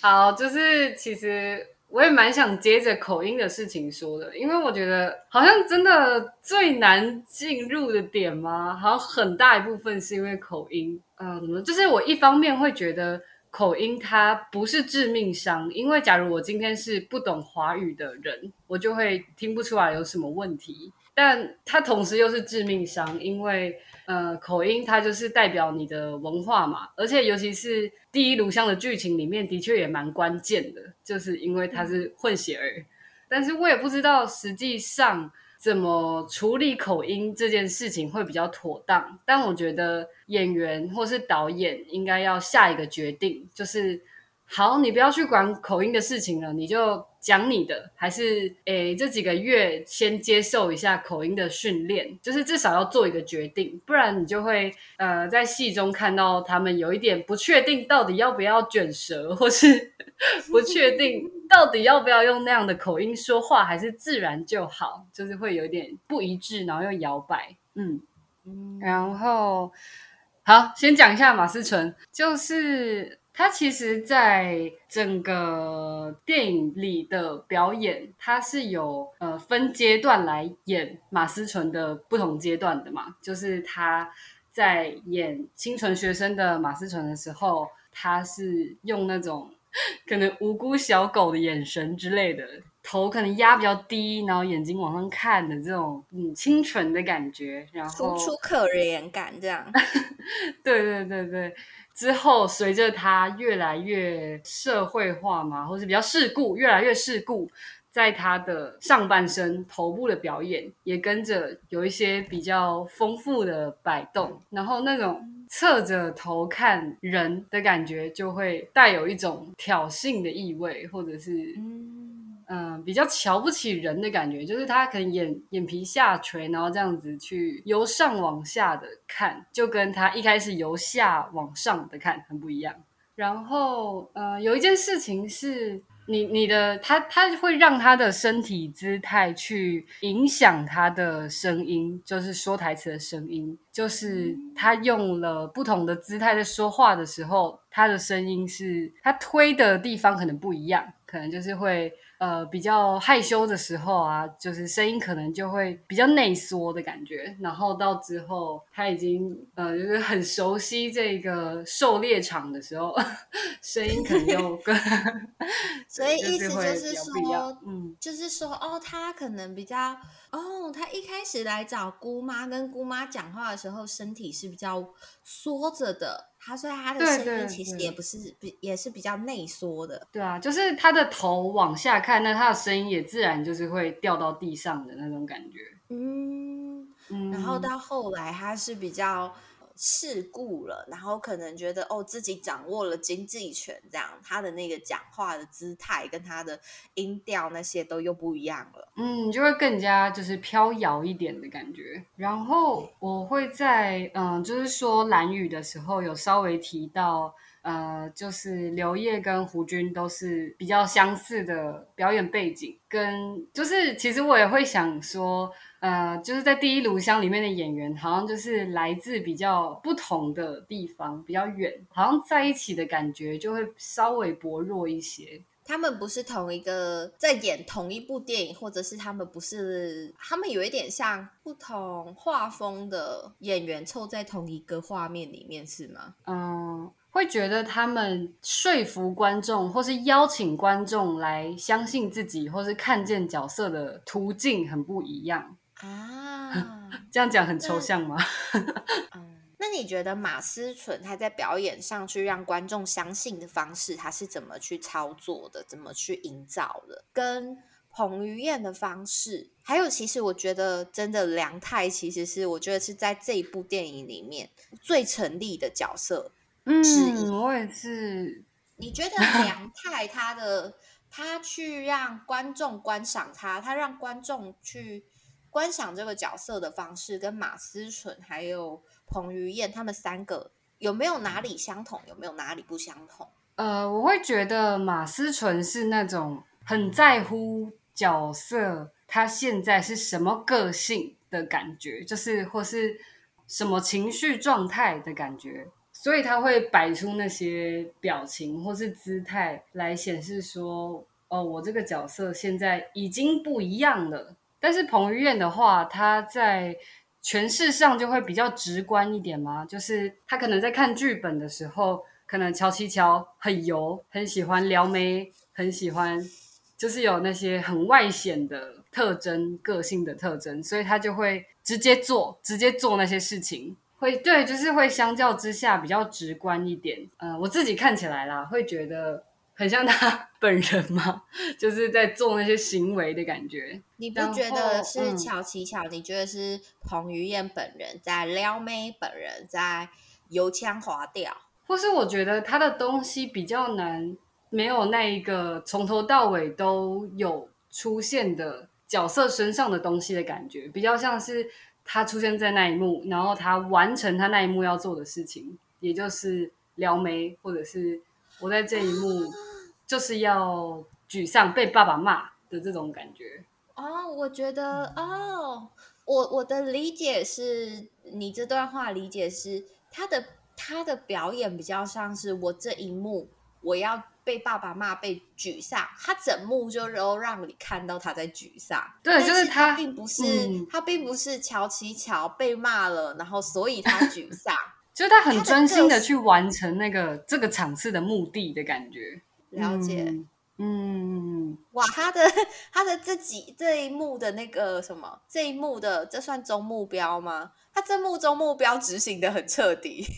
好，就是其实我也蛮想接着口音的事情说的，因为我觉得好像真的最难进入的点嘛，好像很大一部分是因为口音。嗯，就是我一方面会觉得。口音它不是致命伤，因为假如我今天是不懂华语的人，我就会听不出来有什么问题。但它同时又是致命伤，因为呃，口音它就是代表你的文化嘛，而且尤其是第一炉香的剧情里面，的确也蛮关键的，就是因为它是混血儿。但是我也不知道实际上。怎么处理口音这件事情会比较妥当？但我觉得演员或是导演应该要下一个决定，就是好，你不要去管口音的事情了，你就。讲你的，还是诶这几个月先接受一下口音的训练，就是至少要做一个决定，不然你就会呃在戏中看到他们有一点不确定到底要不要卷舌，或是 不确定到底要不要用那样的口音说话，还是自然就好，就是会有点不一致，然后又摇摆，嗯嗯，然后好，先讲一下马思纯，就是。他其实，在整个电影里的表演，他是有呃分阶段来演马思纯的不同阶段的嘛。就是他在演清纯学生的马思纯的时候，他是用那种可能无辜小狗的眼神之类的，头可能压比较低，然后眼睛往上看的这种嗯清纯的感觉，然后楚楚可怜感这样。对对对对。之后，随着他越来越社会化嘛，或是比较世故，越来越世故，在他的上半身、头部的表演也跟着有一些比较丰富的摆动，然后那种侧着头看人的感觉，就会带有一种挑衅的意味，或者是。嗯比较瞧不起人的感觉，就是他可能眼眼皮下垂，然后这样子去由上往下的看，就跟他一开始由下往上的看很不一样。然后，呃，有一件事情是你你的他他会让他的身体姿态去影响他的声音，就是说台词的声音，就是他用了不同的姿态在说话的时候，他的声音是他推的地方可能不一样，可能就是会。呃，比较害羞的时候啊，就是声音可能就会比较内缩的感觉。然后到之后，他已经呃，就是很熟悉这个狩猎场的时候，声音可能又更。所以意思就是说，嗯，就是说，哦，他可能比较，哦，他一开始来找姑妈，跟姑妈讲话的时候，身体是比较缩着的。他说他的声音其实也不是比也是比较内缩的，对啊，就是他的头往下看，那他的声音也自然就是会掉到地上的那种感觉。嗯，然后到后来他是比较。事故了，然后可能觉得哦，自己掌握了经济权，这样他的那个讲话的姿态跟他的音调那些都又不一样了。嗯，就会更加就是飘摇一点的感觉。然后我会在嗯，就是说蓝雨的时候有稍微提到，呃，就是刘烨跟胡军都是比较相似的表演背景，跟就是其实我也会想说。呃，就是在第一炉香里面的演员，好像就是来自比较不同的地方，比较远，好像在一起的感觉就会稍微薄弱一些。他们不是同一个在演同一部电影，或者是他们不是，他们有一点像不同画风的演员凑在同一个画面里面，是吗？嗯，会觉得他们说服观众，或是邀请观众来相信自己，或是看见角色的途径很不一样。啊，这样讲很抽象吗？嗯，那你觉得马思纯他在表演上去让观众相信的方式，他是怎么去操作的？怎么去营造的？跟彭于晏的方式，还有其实我觉得真的梁太其实是我觉得是在这一部电影里面最成立的角色。嗯，我也是。你觉得梁 太他的他去让观众观赏他，他让观众去。观赏这个角色的方式跟马思纯还有彭于晏他们三个有没有哪里相同？有没有哪里不相同？呃，我会觉得马思纯是那种很在乎角色他现在是什么个性的感觉，就是或是什么情绪状态的感觉，所以他会摆出那些表情或是姿态来显示说，哦，我这个角色现在已经不一样了。但是彭于晏的话，他在诠释上就会比较直观一点嘛，就是他可能在看剧本的时候，可能乔七乔很油，很喜欢撩妹，很喜欢。就是有那些很外显的特征、个性的特征，所以他就会直接做，直接做那些事情，会对，就是会相较之下比较直观一点。嗯，我自己看起来啦，会觉得很像他 本人嘛，就是在做那些行为的感觉。你不觉得是巧奇巧？你觉得是彭于晏本人在撩妹，本人在油腔滑调，或是我觉得他的东西比较难。没有那一个从头到尾都有出现的角色身上的东西的感觉，比较像是他出现在那一幕，然后他完成他那一幕要做的事情，也就是撩妹，或者是我在这一幕就是要沮丧被爸爸骂的这种感觉。哦，我觉得哦，我我的理解是你这段话理解是他的他的表演比较像是我这一幕我要。被爸爸骂，被沮丧，他整幕就都让你看到他在沮丧。对，就是他，并不是他，并不是乔琪乔被骂了，然后所以他沮丧，就是他很专心的去完成那个这个场次的目的的感觉。了解，嗯，哇，他的他的自己这一幕的那个什么，这一幕的这算中目标吗？他这幕中目标执行的很彻底。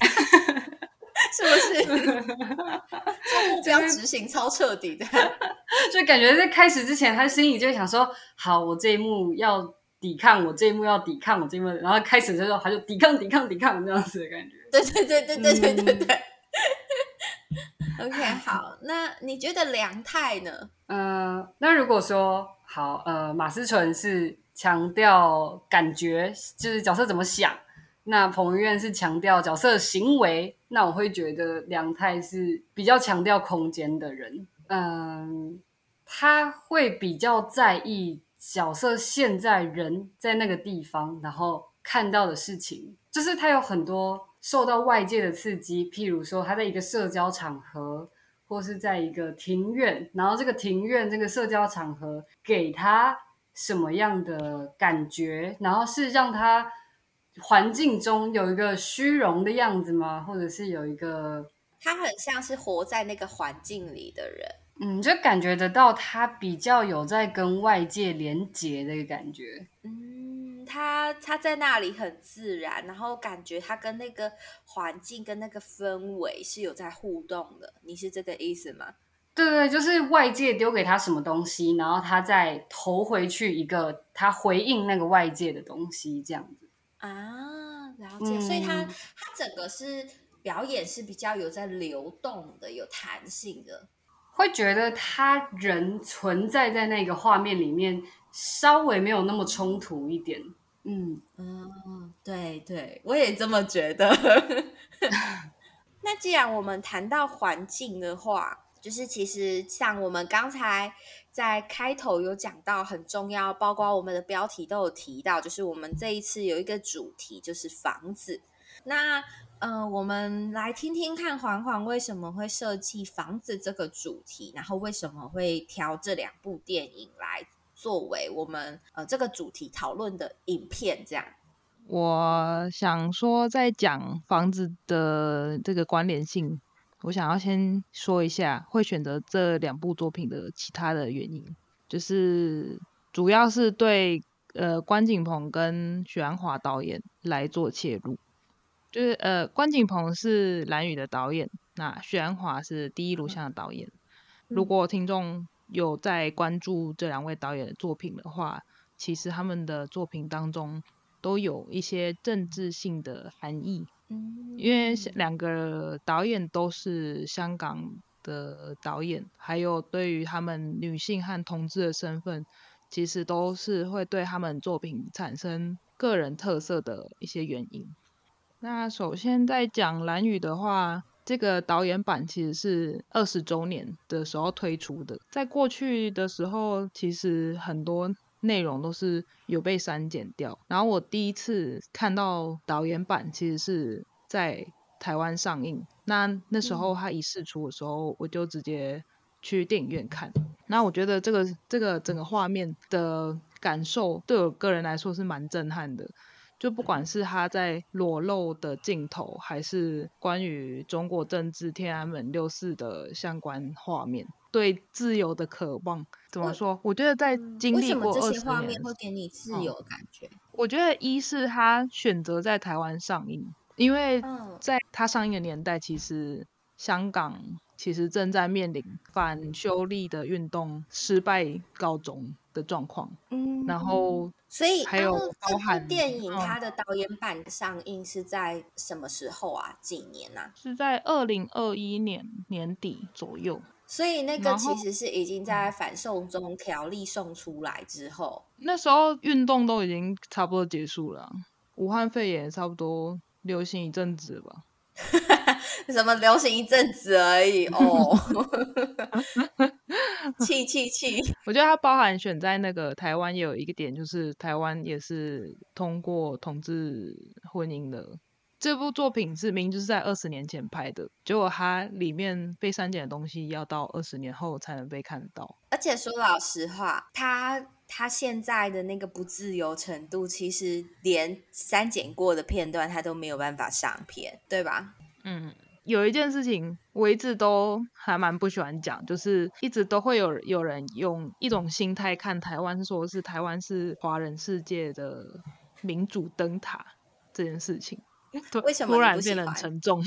是不是？目标执行超彻底的，就感觉在开始之前，他心里就想说：“好，我这一幕要抵抗，我这一幕要抵抗，我这一幕。”然后开始的时候，他就抵抗、抵抗、抵抗这样子的感觉。对对对对对对对对。OK，好，那你觉得梁太呢？嗯，那如果说好，呃，马思纯是强调感觉，就是角色怎么想。那彭于晏是强调角色行为，那我会觉得梁太是比较强调空间的人。嗯，他会比较在意角色现在人在那个地方，然后看到的事情，就是他有很多受到外界的刺激，譬如说他在一个社交场合，或是在一个庭院，然后这个庭院这个社交场合给他什么样的感觉，然后是让他。环境中有一个虚荣的样子吗？或者是有一个他很像是活在那个环境里的人，嗯，就感觉得到他比较有在跟外界连接的感觉。嗯，他他在那里很自然，然后感觉他跟那个环境跟那个氛围是有在互动的。你是这个意思吗？对对，就是外界丢给他什么东西，然后他再投回去一个他回应那个外界的东西，这样子。啊，了解，所以他他整个是表演是比较有在流动的，有弹性的，会觉得他人存在在那个画面里面，稍微没有那么冲突一点。嗯嗯嗯，对对，我也这么觉得。那既然我们谈到环境的话，就是其实像我们刚才。在开头有讲到很重要，包括我们的标题都有提到，就是我们这一次有一个主题就是房子。那呃，我们来听听看环环为什么会设计房子这个主题，然后为什么会挑这两部电影来作为我们呃这个主题讨论的影片。这样，我想说，在讲房子的这个关联性。我想要先说一下会选择这两部作品的其他的原因，就是主要是对呃关锦鹏跟许鞍华导演来做切入，就是呃关锦鹏是蓝宇的导演，那许鞍华是第一录像的导演。如果听众有在关注这两位导演的作品的话，其实他们的作品当中都有一些政治性的含义。嗯因为两个导演都是香港的导演，还有对于他们女性和同志的身份，其实都是会对他们作品产生个人特色的一些原因。那首先在讲蓝宇的话，这个导演版其实是二十周年的时候推出的。在过去的时候，其实很多内容都是有被删减掉。然后我第一次看到导演版，其实是在台湾上映。那那时候他一试出的时候，我就直接去电影院看。那我觉得这个这个整个画面的感受，对我个人来说是蛮震撼的。就不管是他在裸露的镜头，还是关于中国政治天安门六四的相关画面，对自由的渴望，怎么说？我觉得在经历过这些画面会给你自由的感觉。我觉得一是他选择在台湾上映，因为在他上映的年代，其实香港其实正在面临反修例的运动失败告终的状况。嗯，然后。所以，还有包含电影，它的导演版上映是在什么时候啊？几年啊？是在二零二一年年底左右。所以那个其实是已经在反送中条例送出来之后，那时候运动都已经差不多结束了，武汉肺炎差不多流行一阵子吧。什么流行一阵子而已哦，气气气！我觉得它包含选在那个台湾也有一个点，就是台湾也是通过同志婚姻的。这部作品是明就是在二十年前拍的，结果它里面被删减的东西要到二十年后才能被看到。而且说老实话，它它现在的那个不自由程度，其实连删减过的片段他都没有办法上片，对吧？嗯。有一件事情我一直都还蛮不喜欢讲，就是一直都会有有人用一种心态看台湾，说是台湾是华人世界的民主灯塔这件事情，为什么突然变得很沉重？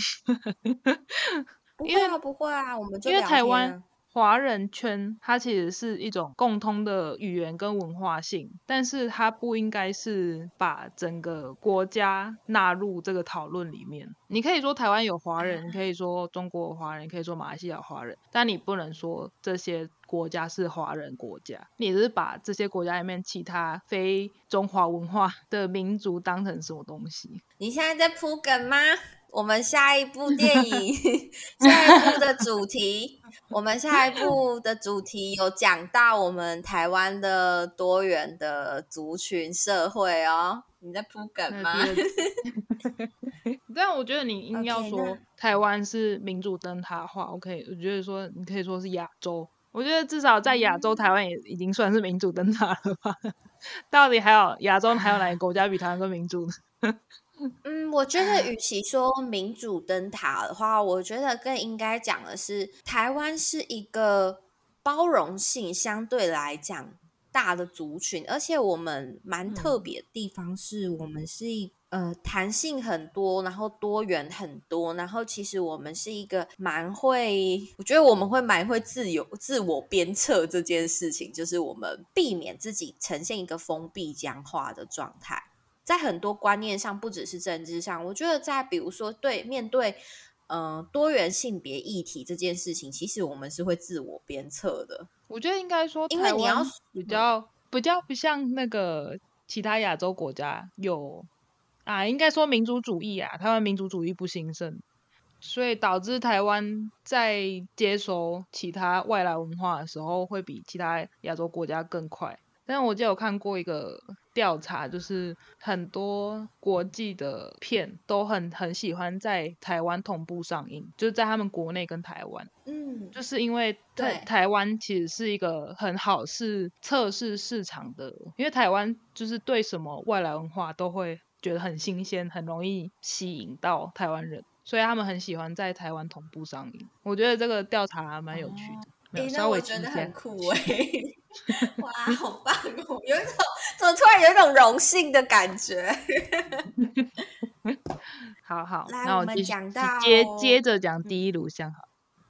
不会啊不会啊，我们就因为台湾。华人圈它其实是一种共通的语言跟文化性，但是它不应该是把整个国家纳入这个讨论里面。你可以说台湾有华人，你可以说中国华人，可以说马来西亚华人，但你不能说这些国家是华人国家。你是把这些国家里面其他非中华文化的民族当成什么东西？你现在在铺梗吗？我们下一部电影，下一部的主题，我们下一部的主题有讲到我们台湾的多元的族群社会哦。你在铺梗吗？但我觉得你应要说台湾是民主灯塔化，OK？我觉得说你可以说是亚洲，我觉得至少在亚洲，台湾也已经算是民主灯塔了吧？到底还有亚洲还有哪个国家比台湾更民主？嗯，我觉得与其说民主灯塔的话，我觉得更应该讲的是，台湾是一个包容性相对来讲大的族群，而且我们蛮特别的地方是我们是一呃弹性很多，然后多元很多，然后其实我们是一个蛮会，我觉得我们会蛮会自由自我鞭策这件事情，就是我们避免自己呈现一个封闭僵化的状态。在很多观念上，不只是政治上，我觉得在比如说对面对呃多元性别议题这件事情，其实我们是会自我鞭策的。我觉得应该说，因为你要比较比较不像那个其他亚洲国家有啊，应该说民族主义啊，台湾民族主义不兴盛，所以导致台湾在接收其他外来文化的时候，会比其他亚洲国家更快。但我记得有看过一个调查，就是很多国际的片都很很喜欢在台湾同步上映，就是在他们国内跟台湾，嗯，就是因为台台湾其实是一个很好是测试市场的，因为台湾就是对什么外来文化都会觉得很新鲜，很容易吸引到台湾人，所以他们很喜欢在台湾同步上映。我觉得这个调查蛮有趣的，哎，那我觉得很酷哎。哇，好棒哦！有一种怎么突然有一种荣幸的感觉。好好，那我们讲到接接着讲第一炉香好。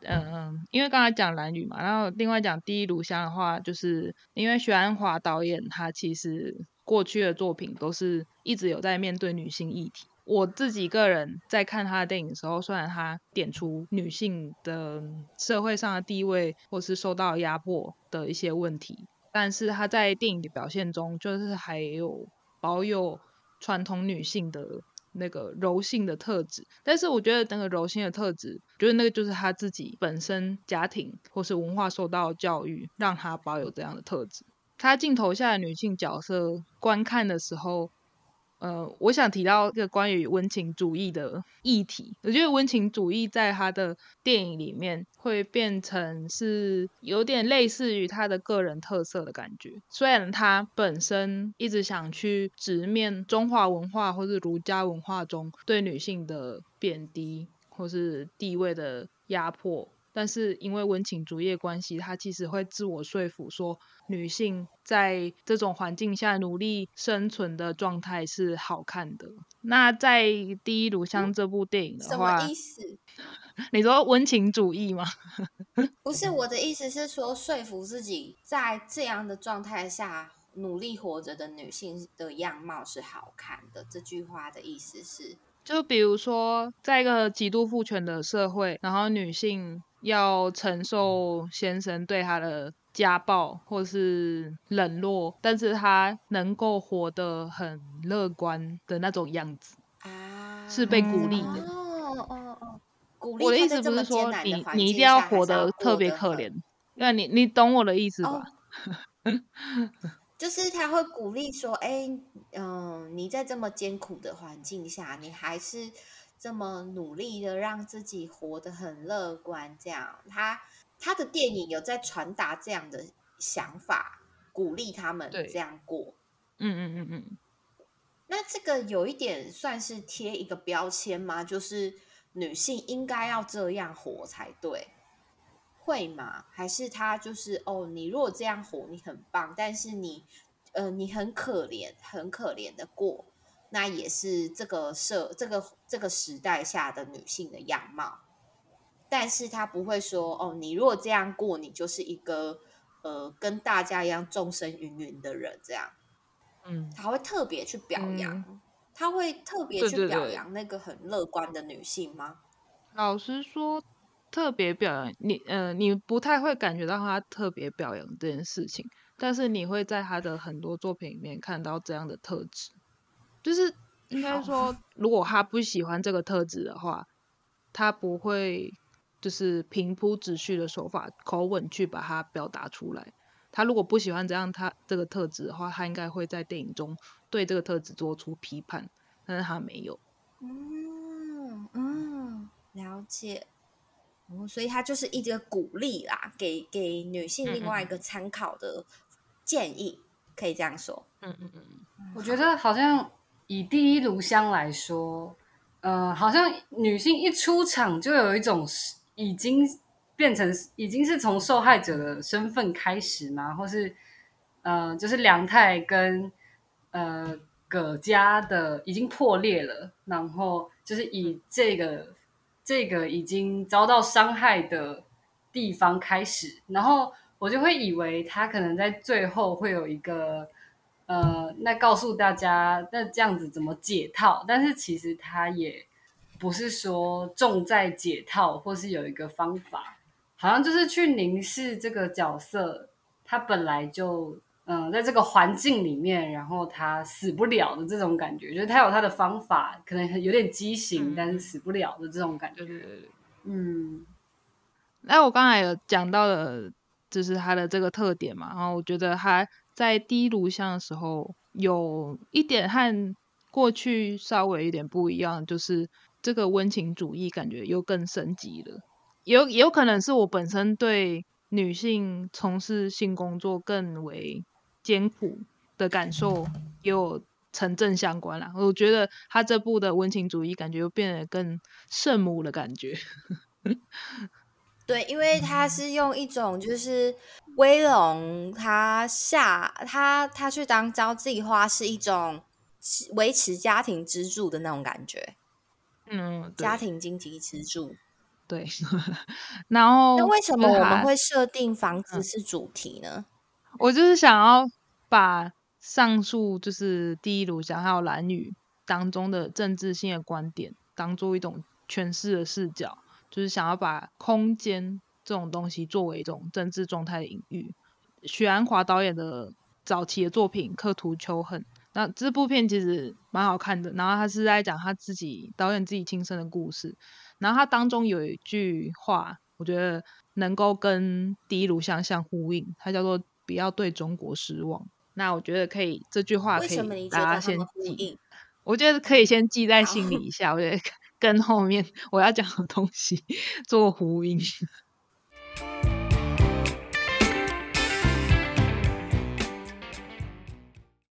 嗯嗯，因为刚才讲蓝雨嘛，然后另外讲第一炉香的话，就是因为徐安华导演他其实过去的作品都是一直有在面对女性议题。我自己个人在看他的电影的时候，虽然他点出女性的社会上的地位或是受到压迫的一些问题，但是他在电影的表现中，就是还有保有传统女性的那个柔性的特质。但是我觉得那个柔性的特质，觉得那个就是他自己本身家庭或是文化受到教育，让他保有这样的特质。他镜头下的女性角色观看的时候。呃，我想提到一个关于温情主义的议题。我觉得温情主义在他的电影里面会变成是有点类似于他的个人特色的感觉。虽然他本身一直想去直面中华文化或是儒家文化中对女性的贬低或是地位的压迫。但是因为温情主义关系，他其实会自我说服说，女性在这种环境下努力生存的状态是好看的。那在《第一炉香》这部电影的话，什么意思？你说温情主义吗？不是，我的意思是说，说服自己在这样的状态下努力活着的女性的样貌是好看的。这句话的意思是，就比如说，在一个极度父权的社会，然后女性。要承受先生对他的家暴或是冷落，但是他能够活得很乐观的那种样子啊，是被鼓励的。哦哦哦，鼓励。我的意思不是说你你一定要活得特别可怜，那你你懂我的意思吧？就是他会鼓励说，哎，嗯，你在这么艰苦的环境下，你还是。这么努力的让自己活得很乐观，这样他他的电影有在传达这样的想法，鼓励他们这样过。嗯嗯嗯嗯。那这个有一点算是贴一个标签吗？就是女性应该要这样活才对，会吗？还是他就是哦，你如果这样活，你很棒，但是你呃，你很可怜，很可怜的过。那也是这个社这个这个时代下的女性的样貌，但是她不会说哦，你如果这样过，你就是一个呃跟大家一样众生芸芸的人，这样，嗯，他会特别去表扬，他会特别去表扬那个很乐观的女性吗？老实说，特别表扬你，呃，你不太会感觉到他特别表扬这件事情，但是你会在他的很多作品里面看到这样的特质。就是应该说，如果他不喜欢这个特质的话，他不会就是平铺直叙的手法、口吻去把它表达出来。他如果不喜欢这样他这个特质的话，他应该会在电影中对这个特质做出批判，但是他没有。嗯嗯，了解。哦，所以他就是一个鼓励啦，给给女性另外一个参考的建议，可以这样说。嗯嗯嗯，我觉得好像。以第一炉香来说，呃，好像女性一出场就有一种已经变成已经是从受害者的身份开始嘛，或是呃，就是梁太跟呃葛家的已经破裂了，然后就是以这个这个已经遭到伤害的地方开始，然后我就会以为他可能在最后会有一个。呃，那告诉大家，那这样子怎么解套？但是其实他也不是说重在解套，或是有一个方法，好像就是去凝视这个角色，他本来就嗯，在这个环境里面，然后他死不了的这种感觉，就是他有他的方法，可能有点畸形，但是死不了的这种感觉。对对对，嗯。那我刚才有讲到的，就是他的这个特点嘛，然后我觉得他。在第一炉香的时候，有一点和过去稍微有点不一样，就是这个温情主义感觉又更升级了。有有可能是我本身对女性从事性工作更为艰苦的感受也有成正相关了。我觉得他这部的温情主义感觉又变得更圣母的感觉。对，因为他是用一种就是威龙，他下他他去当交际花是一种维持家庭支柱的那种感觉，嗯，家庭经济支柱。对，然后那为什么我们会设定房子是主题呢？我就是想要把上述就是第一炉香还有蓝雨当中的政治性的观点当做一种诠释的视角。就是想要把空间这种东西作为一种政治状态的隐喻。许鞍华导演的早期的作品《刻图秋恨》，那这部片其实蛮好看的。然后他是在讲他自己导演自己亲身的故事，然后他当中有一句话，我觉得能够跟第一炉香相呼应，它叫做不要对中国失望。那我觉得可以，这句话可以大家先记忆，我觉得可以先记在心里一下，我觉得。跟后面我要讲的东西做呼应